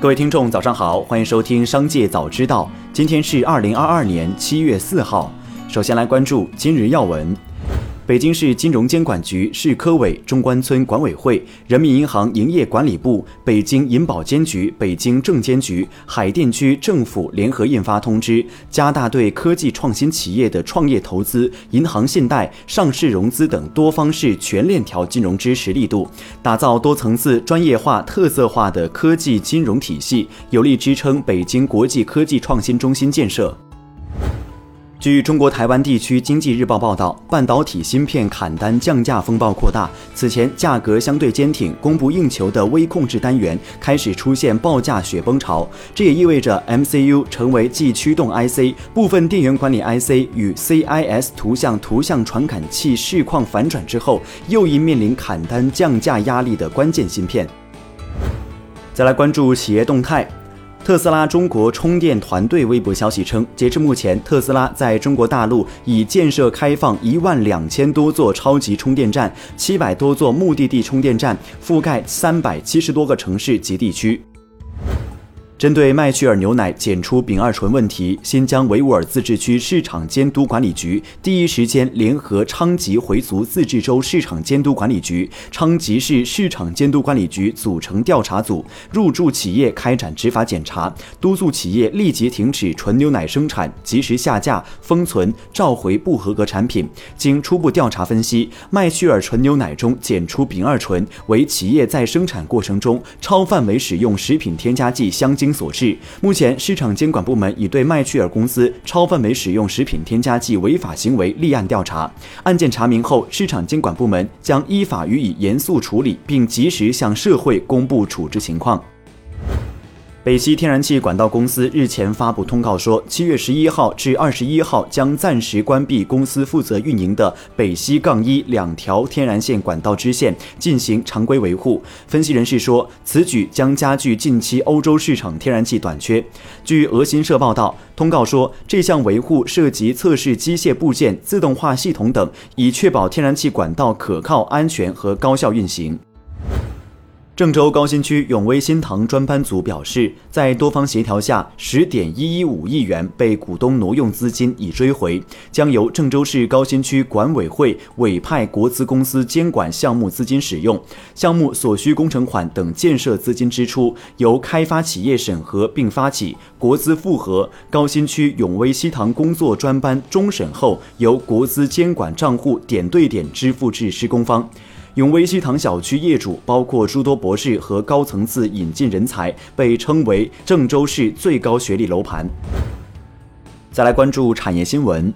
各位听众，早上好，欢迎收听《商界早知道》。今天是二零二二年七月四号。首先来关注今日要闻。北京市金融监管局、市科委、中关村管委会、人民银行营业管理部、北京银保监局、北京证监局、海淀区政府联合印发通知，加大对科技创新企业的创业投资、银行信贷、上市融资等多方式全链条金融支持力度，打造多层次、专业化、特色化的科技金融体系，有力支撑北京国际科技创新中心建设。据中国台湾地区经济日报报道，半导体芯片砍单降价风暴扩大。此前价格相对坚挺、供不应求的微控制单元开始出现报价雪崩潮，这也意味着 MCU 成为继驱动 IC、部分电源管理 IC 与 CIS 图像图像传感器市况反转之后，又一面临砍单降价压力的关键芯片。再来关注企业动态。特斯拉中国充电团队微博消息称，截至目前，特斯拉在中国大陆已建设开放一万两千多座超级充电站，七百多座目的地充电站，覆盖三百七十多个城市及地区。针对麦趣尔牛奶检出丙二醇问题，新疆维吾尔自治区市场监督管理局第一时间联合昌吉回族自治州市场监督管理局、昌吉市市场监督管理局组成调查组，入驻企业开展执法检查，督促企业立即停止纯牛奶生产，及时下架、封存、召回不合格产品。经初步调查分析，麦趣尔纯牛奶中检出丙二醇为企业在生产过程中超范围使用食品添加剂香精。所致。目前，市场监管部门已对麦趣尔公司超范围使用食品添加剂违法行为立案调查。案件查明后，市场监管部门将依法予以严肃处理，并及时向社会公布处置情况。北溪天然气管道公司日前发布通告说，七月十一号至二十一号将暂时关闭公司负责运营的北溪杠一两条天然线管道支线，进行常规维护。分析人士说，此举将加剧近期欧洲市场天然气短缺。据俄新社报道，通告说，这项维护涉及测试机械部件、自动化系统等，以确保天然气管道可靠、安全和高效运行。郑州高新区永威新塘专班组表示，在多方协调下，十点一一五亿元被股东挪用资金已追回，将由郑州市高新区管委会委派国资公司监管项目资金使用，项目所需工程款等建设资金支出由开发企业审核并发起，国资复核，高新区永威西塘工作专班终审后，由国资监管账户点对点支付至施工方。永威西塘小区业主包括诸多博士和高层次引进人才，被称为郑州市最高学历楼盘。再来关注产业新闻。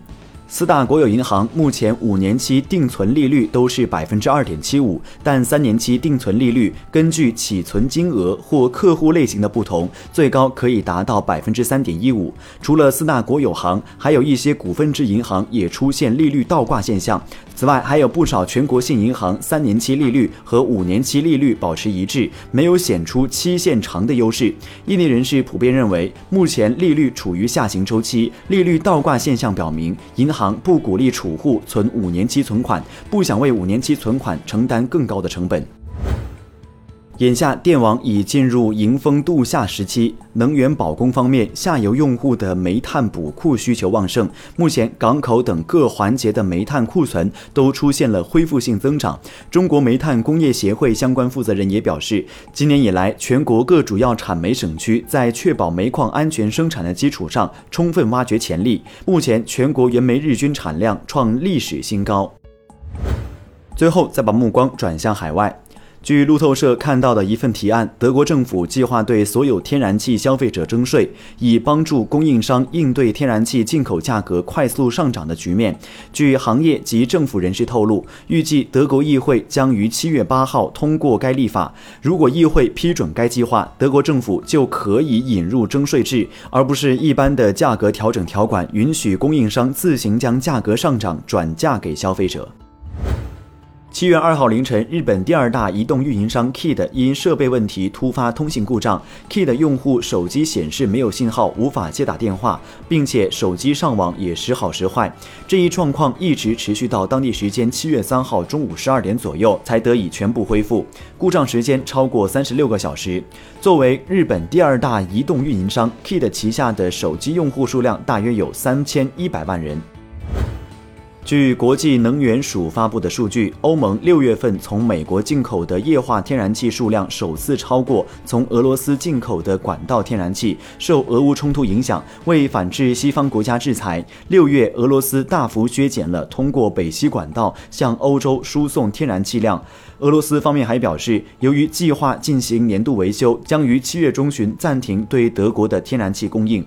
四大国有银行目前五年期定存利率都是百分之二点七五，但三年期定存利率根据起存金额或客户类型的不同，最高可以达到百分之三点一五。除了四大国有行，还有一些股份制银行也出现利率倒挂现象。此外，还有不少全国性银行三年期利率和五年期利率保持一致，没有显出期限长的优势。业内人士普遍认为，目前利率处于下行周期，利率倒挂现象表明银行不鼓励储户存五年期存款，不想为五年期存款承担更高的成本。眼下电网已进入迎峰度夏时期，能源保供方面，下游用户的煤炭补库需求旺盛。目前港口等各环节的煤炭库存都出现了恢复性增长。中国煤炭工业协会相关负责人也表示，今年以来，全国各主要产煤省区在确保煤矿安全生产的基础上，充分挖掘潜力。目前全国原煤日均产量创历史新高。最后，再把目光转向海外。据路透社看到的一份提案，德国政府计划对所有天然气消费者征税，以帮助供应商应对天然气进口价格快速上涨的局面。据行业及政府人士透露，预计德国议会将于七月八号通过该立法。如果议会批准该计划，德国政府就可以引入征税制，而不是一般的价格调整条款，允许供应商自行将价格上涨转嫁给消费者。七月二号凌晨，日本第二大移动运营商 Kid 因设备问题突发通信故障，Kid 用户手机显示没有信号，无法接打电话，并且手机上网也时好时坏。这一状况一直持续到当地时间七月三号中午十二点左右才得以全部恢复，故障时间超过三十六个小时。作为日本第二大移动运营商，Kid 旗下的手机用户数量大约有三千一百万人。据国际能源署发布的数据，欧盟六月份从美国进口的液化天然气数量首次超过从俄罗斯进口的管道天然气。受俄乌冲突影响，为反制西方国家制裁，六月俄罗斯大幅削减了通过北溪管道向欧洲输送天然气量。俄罗斯方面还表示，由于计划进行年度维修，将于七月中旬暂停对德国的天然气供应。